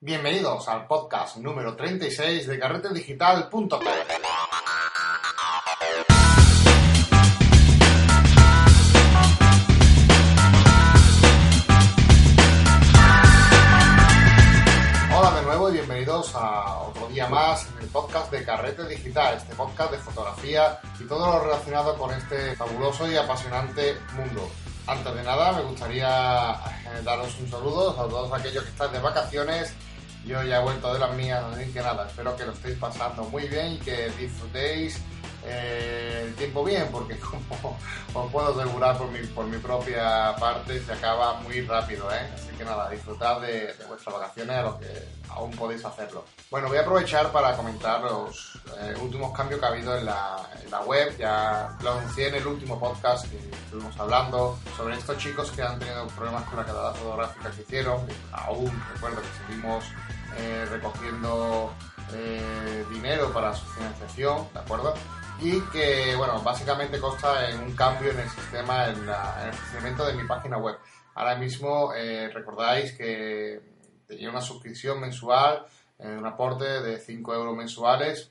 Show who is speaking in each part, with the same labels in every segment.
Speaker 1: Bienvenidos al podcast número 36 de carretedigital.com. Hola de nuevo y bienvenidos a otro día más en el podcast de Carrete Digital, este podcast de fotografía y todo lo relacionado con este fabuloso y apasionante mundo. Antes de nada, me gustaría eh, daros un saludo a todos aquellos que están de vacaciones. Yo ya he vuelto de las mías, así que nada, espero que lo estéis pasando muy bien y que disfrutéis eh, el tiempo bien, porque como os puedo asegurar por mi, por mi propia parte, se acaba muy rápido, ¿eh? Así que nada, disfrutad de, vuestras vacaciones a los que aún podéis hacerlo. Bueno, voy a aprovechar para comentar los eh, últimos cambios que ha habido en la, en la web. Ya lo anuncié en el último podcast que estuvimos hablando sobre estos chicos que han tenido problemas con la calidad fotográfica que hicieron. Aún recuerdo que seguimos eh, recogiendo eh, dinero para su financiación, ¿de acuerdo? Y que, bueno, básicamente consta en un cambio en el sistema, en, la- en el funcionamiento de mi página web. Ahora mismo eh, recordáis que tenía una suscripción mensual, eh, un aporte de 5 euros mensuales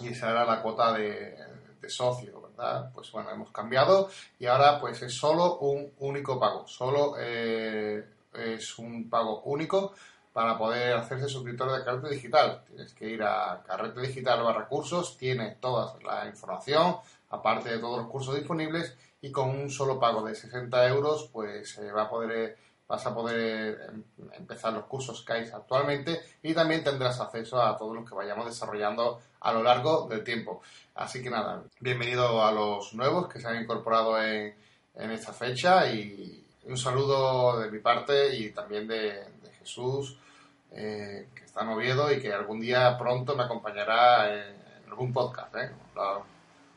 Speaker 1: y esa era la cuota de, de socio, ¿verdad? Pues bueno, hemos cambiado y ahora pues es solo un único pago, solo eh, es un pago único para poder hacerse suscriptor de Carrete Digital. Tienes que ir a Carrete Digital barra cursos, tiene toda la información, aparte de todos los cursos disponibles, y con un solo pago de 60 euros, pues eh, va a poder, vas a poder em, empezar los cursos que hay actualmente y también tendrás acceso a todos los que vayamos desarrollando a lo largo del tiempo. Así que nada, bienvenido a los nuevos que se han incorporado en, en esta fecha y un saludo de mi parte y también de, de Jesús, eh, que está en Oviedo y que algún día pronto me acompañará en, algún podcast. ¿eh?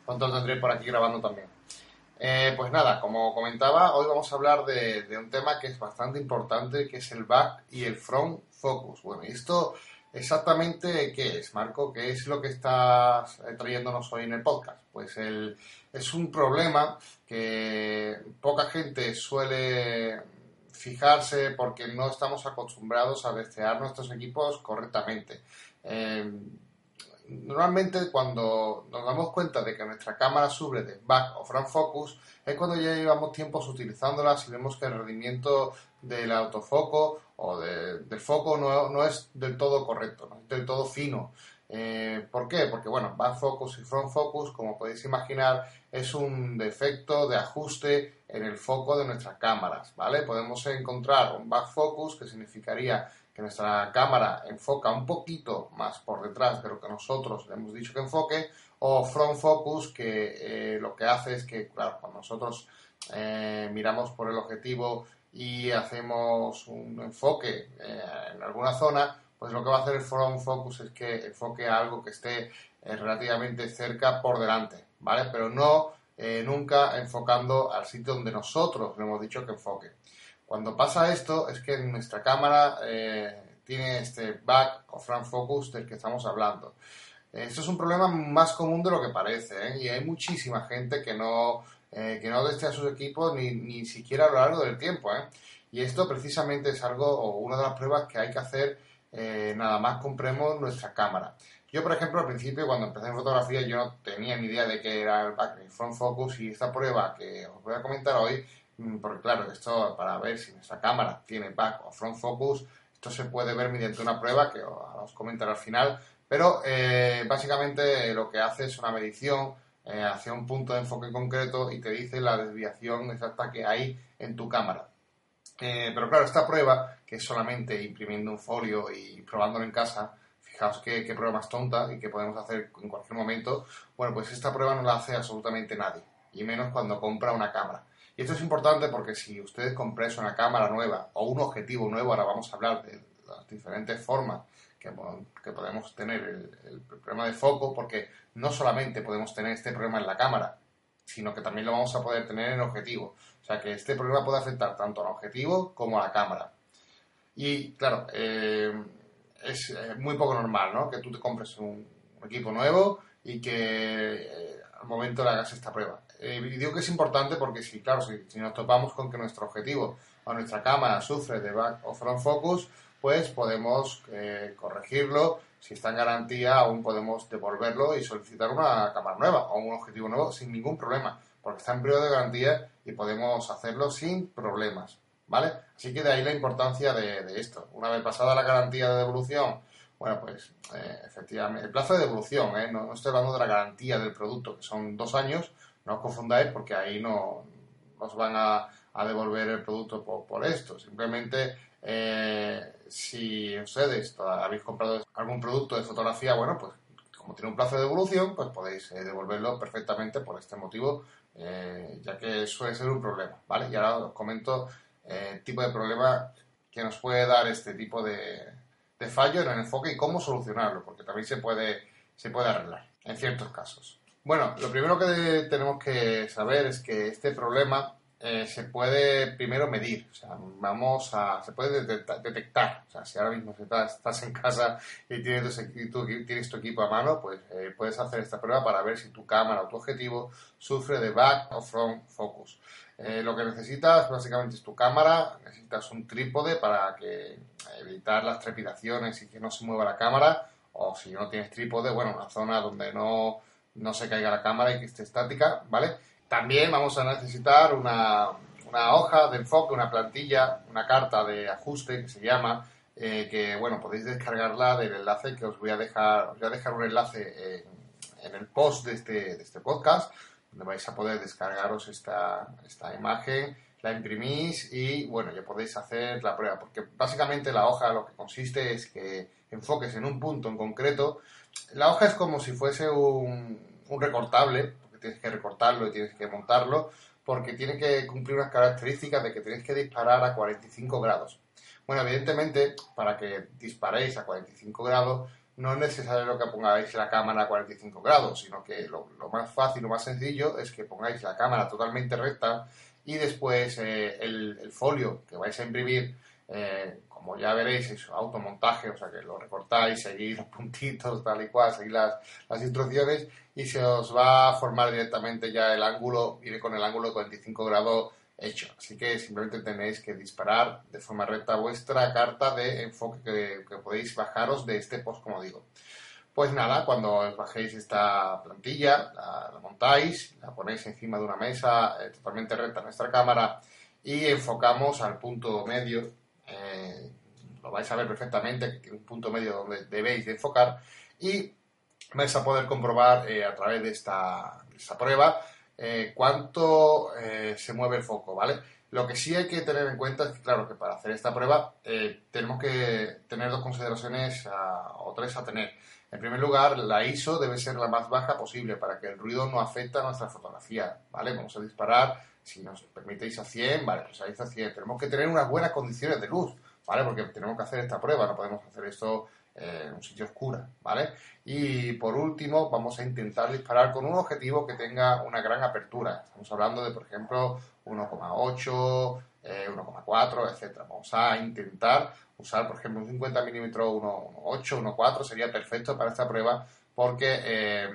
Speaker 1: Pronto lo tendré por aquí grabando también. Eh, pues nada, como comentaba, hoy vamos a hablar de, de un tema que es bastante importante, que es el back y el front focus. Bueno, y esto exactamente qué es, Marco, qué es lo que estás eh, trayéndonos hoy en el podcast. Pues el, es un problema que poca gente suele fijarse porque no estamos acostumbrados a desear nuestros equipos correctamente. Eh, normalmente cuando nos damos cuenta de que nuestra cámara sube de back o front focus es cuando ya llevamos tiempos utilizándolas y vemos que el rendimiento del autofoco o de- del foco no, no es del todo correcto, no es del todo fino. Eh, ¿Por qué? Porque bueno, back focus y front focus, como podéis imaginar, es un defecto de ajuste en el foco de nuestras cámaras, ¿vale? Podemos encontrar un back focus que significaría que nuestra cámara enfoca un poquito más por detrás de lo que nosotros le hemos dicho que enfoque, o front focus que eh, lo que hace es que, claro, cuando nosotros eh, miramos por el objetivo y hacemos un enfoque en alguna zona, pues lo que va a hacer el front focus es que enfoque a algo que esté eh, relativamente cerca por delante, ¿vale? Pero no eh, nunca enfocando al sitio donde nosotros le hemos dicho que enfoque. Cuando pasa esto es que nuestra cámara eh, tiene este back o front focus del que estamos hablando. Esto es un problema más común de lo que parece y hay muchísima gente que no, que no desea sus equipos ni, ni siquiera a lo largo del tiempo. ¿eh? Y esto precisamente es algo o una de las pruebas que hay que hacer eh, nada más compremos nuestra cámara. Yo, por ejemplo, al principio, cuando empecé en fotografía, yo no tenía ni idea de qué era el back ni el front focus y esta prueba que os voy a comentar hoy, mm, porque claro, esto para ver si nuestra cámara tiene back o front focus, esto se puede ver mediante una prueba que os comentaré al final, pero eh, básicamente lo que hace es una medición eh, hacia un punto de enfoque concreto y te dice la desviación exacta que hay en tu cámara. Eh, pero claro, esta prueba, que es solamente imprimiendo un folio y probándolo en casa, fijaos qué, qué prueba más tonta y que podemos hacer en cualquier momento, bueno, pues esta prueba no la hace absolutamente nadie, y menos cuando compra una cámara. Y esto es importante porque si ustedes compráis una cámara nueva o un objetivo nuevo, ahora vamos a hablar de las diferentes formas que podemos tener el, el problema de foco, porque no solamente podemos tener este problema en la cámara, sino que también lo vamos a poder tener en el objetivo. Sea que este problema puede afectar tanto al objetivo como a la cámara. Y claro, eh, es eh, muy poco normal, ¿no? Que tú te compres un, un equipo nuevo y que eh, al momento le hagas esta prueba. Eh, y digo que es importante porque si, claro, si, si nos topamos con que nuestro objetivo o nuestra cámara sufre de back o front focus, pues podemos eh, corregirlo. Si está en garantía, aún podemos devolverlo y solicitar una cámara nueva o un objetivo nuevo sin ningún problema, porque está en periodo de garantía y podemos hacerlo sin problemas, ¿vale? Así que de ahí la importancia de, esto. Una vez pasada la garantía de devolución, bueno, pues eh, efectivamente, el plazo de devolución, ¿eh? no, estoy hablando de la garantía del producto, que son dos años, no os confundáis porque ahí no os van a, devolver el producto por, esto. Simplemente, eh, si ustedes habéis comprado algún producto de fotografía, bueno, pues como tiene un plazo de devolución, pues podéis eh, devolverlo perfectamente por este motivo, eh, ya que suele ser un problema, ¿vale? Y ahora os comento el tipo de problema que nos puede dar este tipo de, de fallo en el enfoque y cómo solucionarlo, porque también se puede, se puede arreglar en ciertos casos. Bueno, lo primero que tenemos que saber es que este problema eh, se puede primero medir, o sea, vamos a, se puede detectar, o sea, si ahora mismo estás, en casa y tienes, tu, tienes tu equipo a mano, pues eh, puedes hacer esta prueba para ver si tu cámara o tu objetivo sufre de back o front focus. Eh, lo que necesitas básicamente es tu cámara, necesitas un trípode para que evitar las trepidaciones y que no se mueva la cámara, o si no tienes trípode, bueno, una zona donde no no se caiga la cámara y que esté estática, ¿vale? También vamos a necesitar una, hoja de enfoque, una plantilla, una carta de ajuste que se llama, eh, que bueno, podéis descargarla del enlace que os voy a dejar, os voy a dejar un enlace en, el post de este, de este podcast, donde vais a poder descargaros esta, esta imagen, la imprimís y bueno, ya podéis hacer la prueba, porque básicamente la hoja lo que consiste es que enfoques en un punto en concreto. La hoja es como si fuese un, recortable, porque tienes que recortarlo y tienes que montarlo, porque tiene que cumplir unas características de que tenéis que disparar a 45 grados. Bueno, evidentemente, para que disparéis a 45 grados, no es necesario que pongáis la cámara a 45 grados, sino que lo, más fácil, lo más sencillo es que pongáis la cámara totalmente recta y después eh, el, folio que vais a imprimir eh, como ya veréis, es automontaje, o sea que lo recortáis, seguís los puntitos, tal y cual, seguís las, las instrucciones y se os va a formar directamente ya el ángulo, iré con el ángulo de 45 grados hecho. Así que simplemente tenéis que disparar de forma recta vuestra carta de enfoque que, podéis bajaros de este post, como digo. Pues nada, cuando os bajéis esta plantilla, la, montáis, la ponéis encima de una mesa eh, totalmente recta en nuestra cámara y enfocamos al punto medio eh, lo vais a ver perfectamente, un punto medio donde debéis de enfocar y vais a poder comprobar eh, a través de esta, prueba eh, cuánto se mueve el foco, ¿vale? Lo que sí hay que tener en cuenta es que, claro, que para hacer esta prueba tenemos que tener dos consideraciones o tres a tener. En primer lugar, la ISO debe ser la más baja posible para que el ruido no afecte a nuestra fotografía, ¿vale? Vamos a disparar si nos permitéis a 100, vale, pues ahí está 100. Tenemos que tener unas buenas condiciones de luz, ¿vale? Porque tenemos que hacer esta prueba, no podemos hacer esto en un sitio oscuro, ¿vale? Y por último, vamos a intentar disparar con un objetivo que tenga una gran apertura. Estamos hablando de, por ejemplo, 1,8, 1,4, etc. Vamos a intentar usar, por ejemplo, un 50 milímetros 1,8, 1,4 sería perfecto para esta prueba porque eh,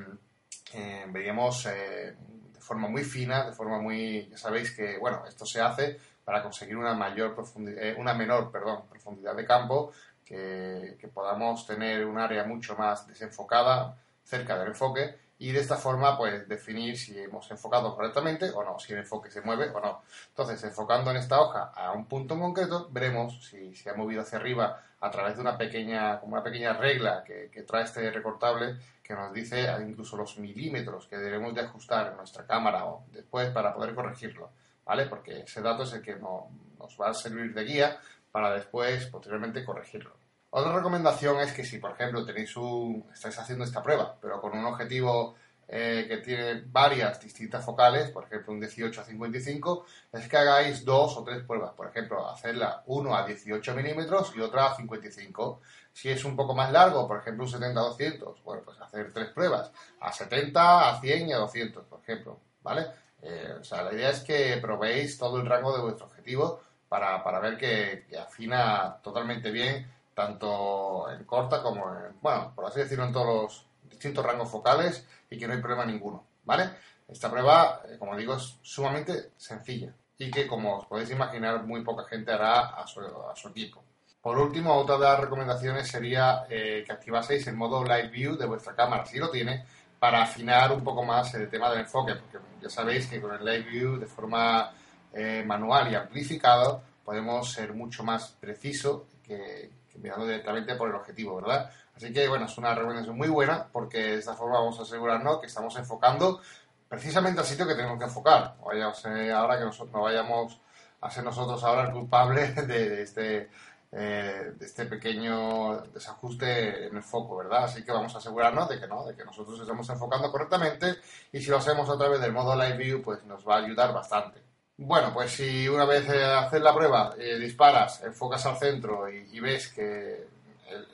Speaker 1: eh, veríamos eh, forma muy fina, de forma muy, ya sabéis que, bueno, esto se hace para conseguir una mayor profundidad, eh, una menor, perdón, profundidad de campo, que podamos tener un área mucho más desenfocada cerca del enfoque y de esta forma pues definir si hemos enfocado correctamente o no, si el enfoque se mueve o no. Entonces, enfocando en esta hoja a un punto en concreto, veremos si se ha movido hacia arriba a través de una pequeña, como una pequeña regla que, que trae este recortable que nos dice incluso los milímetros que debemos de ajustar en nuestra cámara o después para poder corregirlo, ¿vale? Porque ese dato es el que nos va a servir de guía para después, posteriormente, corregirlo. Otra recomendación es que si, por ejemplo, tenéis un, estáis haciendo esta prueba, pero con un objetivo eh, que tiene varias distintas focales, por ejemplo, un 18 a 55, es que hagáis dos o tres pruebas. Por ejemplo, hacerla uno a 18 milímetros y otra a 55. Si es un poco más largo, por ejemplo, un 70 a 200, bueno, pues hacer tres pruebas, a 70, a 100 y a 200, por ejemplo, ¿vale? Eh, o sea, la idea es que probéis todo el rango de vuestro objetivo para, para ver que, que afina totalmente bien tanto en corta como en, bueno, por así decirlo, en todos los distintos rangos focales y que no hay problema ninguno, ¿vale? Esta prueba, eh, como digo, es sumamente sencilla y que, como os podéis imaginar, muy poca gente hará a su, a su equipo. Por último, otra de las recomendaciones sería eh, que activaseis el modo Live View de vuestra cámara, si lo tiene, para afinar un poco más el tema del enfoque, porque ya sabéis que con el Live View de forma eh, manual y amplificado podemos ser mucho más preciso que, mirando directamente por el objetivo, ¿verdad? Así que, bueno, es una recomendación muy buena porque de esta forma vamos a asegurarnos que estamos enfocando precisamente al sitio que tenemos que enfocar. O ahora que nosotros no vayamos a ser nosotros ahora el culpable de, este, eh, de este pequeño desajuste en el foco, ¿verdad? Así que vamos a asegurarnos de que no, de que nosotros estamos enfocando correctamente y si lo hacemos a través del modo Live View, pues nos va a ayudar bastante. Bueno, pues si una vez eh, haces la prueba, eh, disparas, enfocas al centro y, ves que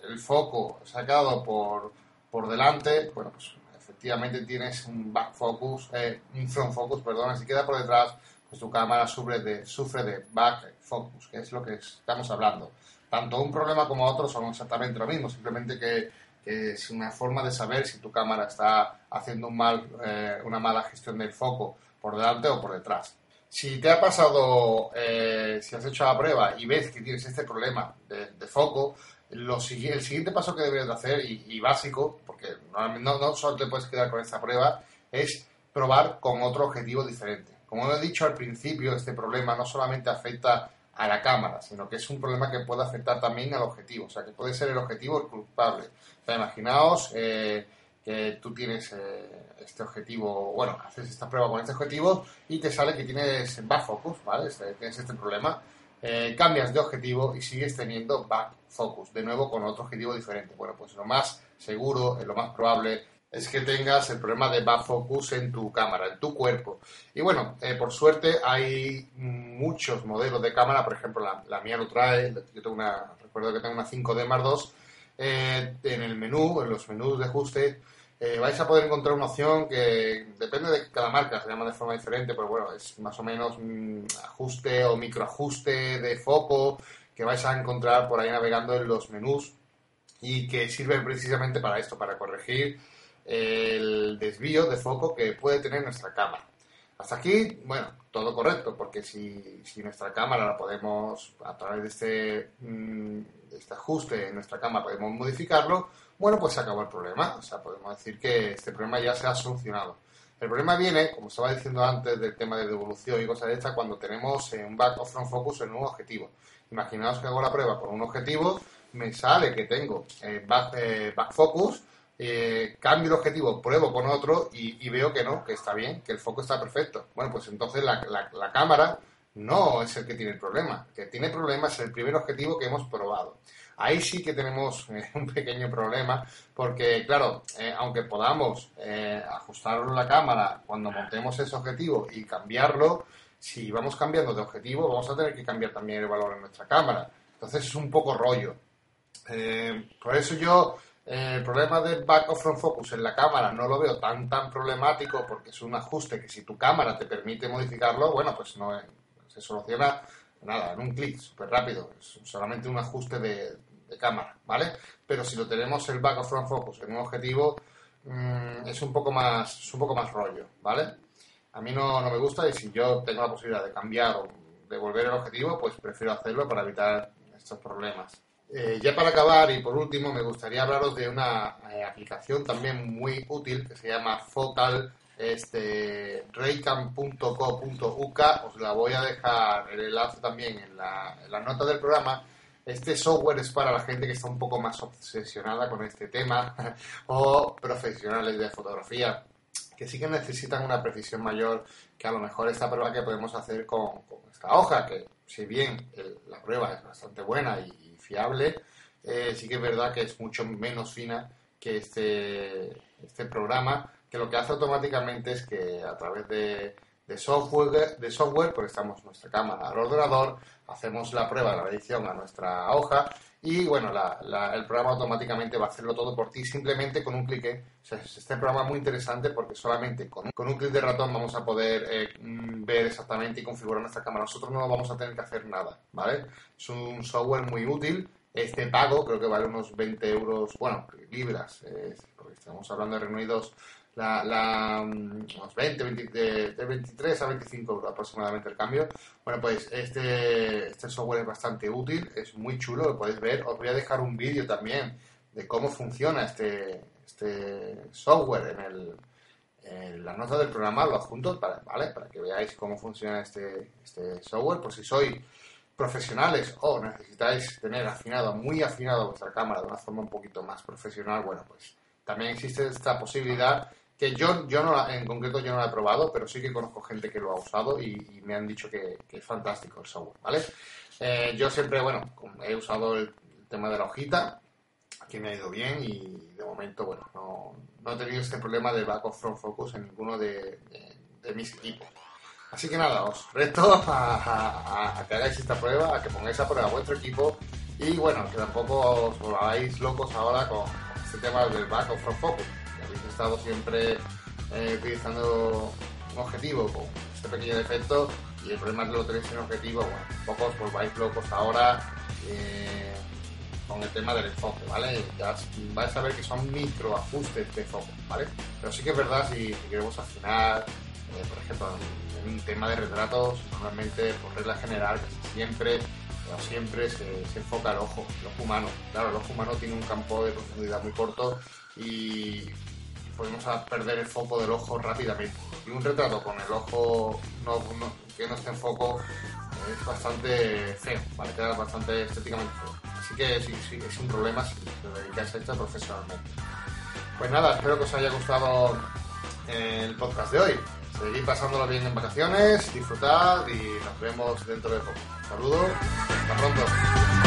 Speaker 1: el, foco se ha quedado por, por delante, bueno, pues efectivamente tienes un back focus, eh, un front focus, perdón, si queda por detrás, pues tu cámara sufre de, sufre de back focus, que es lo que estamos hablando. Tanto un problema como otro son exactamente lo mismo, simplemente que, es una forma de saber si tu cámara está haciendo un mal, una mala gestión del foco por delante o por detrás. Si te ha pasado, eh, si has hecho la prueba y ves que tienes este problema de, foco, el siguiente paso que deberías de hacer, y, básico, porque no, no, solo te puedes quedar con esta prueba, es probar con otro objetivo diferente. Como he dicho al principio, este problema no solamente afecta a la cámara, sino que es un problema que puede afectar también al objetivo, o sea, que puede ser el objetivo el culpable. O sea, imaginaos eh, que tú tienes eh, este objetivo, bueno, haces esta prueba con este objetivo y te sale que tienes back focus, ¿vale? Este, tienes este problema. Eh, cambias de objetivo y sigues teniendo back focus, de nuevo con otro objetivo diferente. Bueno, pues lo más seguro, lo más probable es que tengas el problema de back focus en tu cámara, en tu cuerpo. Y bueno, por suerte hay muchos modelos de cámara, por ejemplo, la, la mía lo trae, yo tengo una, recuerdo que tengo una 5D Mark II, en el menú, en los menús de ajuste, eh, vais a poder encontrar una opción que depende de cada marca, se llama de forma diferente, pero bueno, es más o menos un ajuste o microajuste de foco que vais a encontrar por ahí navegando en los menús y que sirve precisamente para esto, para corregir el desvío de foco que puede tener nuestra cámara. Hasta aquí, bueno, todo correcto, porque si, si nuestra cámara la podemos, a través de este, mm, este ajuste en nuestra cámara, podemos modificarlo, bueno, pues se acabó el problema. O sea, podemos decir que este problema ya se ha solucionado. El problema viene, como estaba diciendo antes, del tema de devolución y cosas de estas, cuando tenemos un back of front focus en un objetivo. Imaginaos que hago la prueba con un objetivo, me sale que tengo eh, back, eh, back, focus, eh, cambio el objetivo, pruebo con otro y, veo que no, que está bien, que el foco está perfecto. Bueno, pues entonces la, la cámara no es el que tiene el problema. El que tiene problema es el primer objetivo que hemos probado. Ahí sí que tenemos eh, un pequeño problema porque, claro, eh, aunque podamos eh, ajustar la cámara cuando montemos ese objetivo y cambiarlo, si vamos cambiando de objetivo vamos a tener que cambiar también el valor en nuestra cámara. Entonces es un poco rollo. por eso yo el problema del back of front focus en la cámara no lo veo tan tan problemático porque es un ajuste que si tu cámara te permite modificarlo, bueno, pues no se soluciona nada, en un clic, súper rápido, es solamente un ajuste de, cámara, ¿vale? Pero si lo tenemos el back of front focus en un objetivo, mm, es un poco más un poco más rollo, ¿vale? A mí no, no me gusta y si yo tengo la posibilidad de cambiar o devolver el objetivo, pues prefiero hacerlo para evitar estos problemas. Eh, ya para acabar y por último, me gustaría hablaros de una eh, aplicación también muy útil que se llama Focal este raycam.co.uk os la voy a dejar el enlace también en la, nota del programa. Este software es para la gente que está un poco más obsesionada con este tema o profesionales de fotografía que sí que necesitan una precisión mayor que a lo mejor esta prueba que podemos hacer con, esta hoja, que si bien la prueba es bastante buena y, fiable, eh, sí que es verdad que es mucho menos fina que este, este programa que lo que hace automáticamente es que a través de, software, de software conectamos nuestra cámara al ordenador, hacemos la prueba la edición a nuestra hoja y bueno, el programa automáticamente va a hacerlo todo por ti simplemente con un clic. este programa es muy interesante porque solamente con, un clic de ratón vamos a poder eh, mm, ver exactamente y configurar nuestra cámara. Nosotros no vamos a tener que hacer nada, ¿vale? Es un software muy útil. Este pago creo que vale unos 20 euros, bueno, libras, porque estamos hablando de Reino la, la, unos 20, 20 de, 23 a 25 euros aproximadamente el cambio. Bueno, pues este, este software es bastante útil, es muy chulo, lo podéis ver. Os voy a dejar un vídeo también de cómo funciona este, este software en, el, en la nota del programa, lo adjunto para, ¿vale? para que veáis cómo funciona este, este software. Por si sois profesionales o necesitáis tener afinado, muy afinado vuestra cámara de una forma un poquito más profesional, bueno, pues también existe esta posibilidad que yo, yo no en concreto yo no la he probado, pero sí que conozco gente que lo ha usado y, me han dicho que, es fantástico el software, ¿vale? Eh, yo siempre, bueno, he usado el, tema de la hojita, que me ha ido bien y de momento, bueno, no, no he tenido este problema de back of front focus en ninguno de, mis equipos. Así que nada, os reto a, que hagáis esta prueba, a que pongáis a prueba vuestro equipo y bueno, que tampoco os volváis locos ahora con, este tema del back of front focus habéis estado siempre eh, utilizando un objetivo con este pequeño defecto y el problema es que lo tenéis en objetivo, bueno, poco os volváis locos ahora eh, con el tema del enfoque, ¿vale? Ya vais a ver que son micro ajustes de foco, ¿vale? Pero sí que es verdad si, queremos afinar, eh, por ejemplo, en un tema de retratos, normalmente por regla general, casi siempre siempre se, enfoca el ojo, el ojo humano. Claro, el ojo humano tiene un campo de profundidad muy corto y podemos perder el foco del ojo rápidamente. Y un retrato con el ojo que no esté en foco es bastante feo, ¿vale? Queda bastante estéticamente feo. Así que sí, sí, es un problema si te dedicas a esto profesionalmente. Pues nada, espero que os haya gustado el podcast de hoy. Seguid pasándolo bien en vacaciones, disfrutad y nos vemos dentro de poco. Saludos, hasta pronto.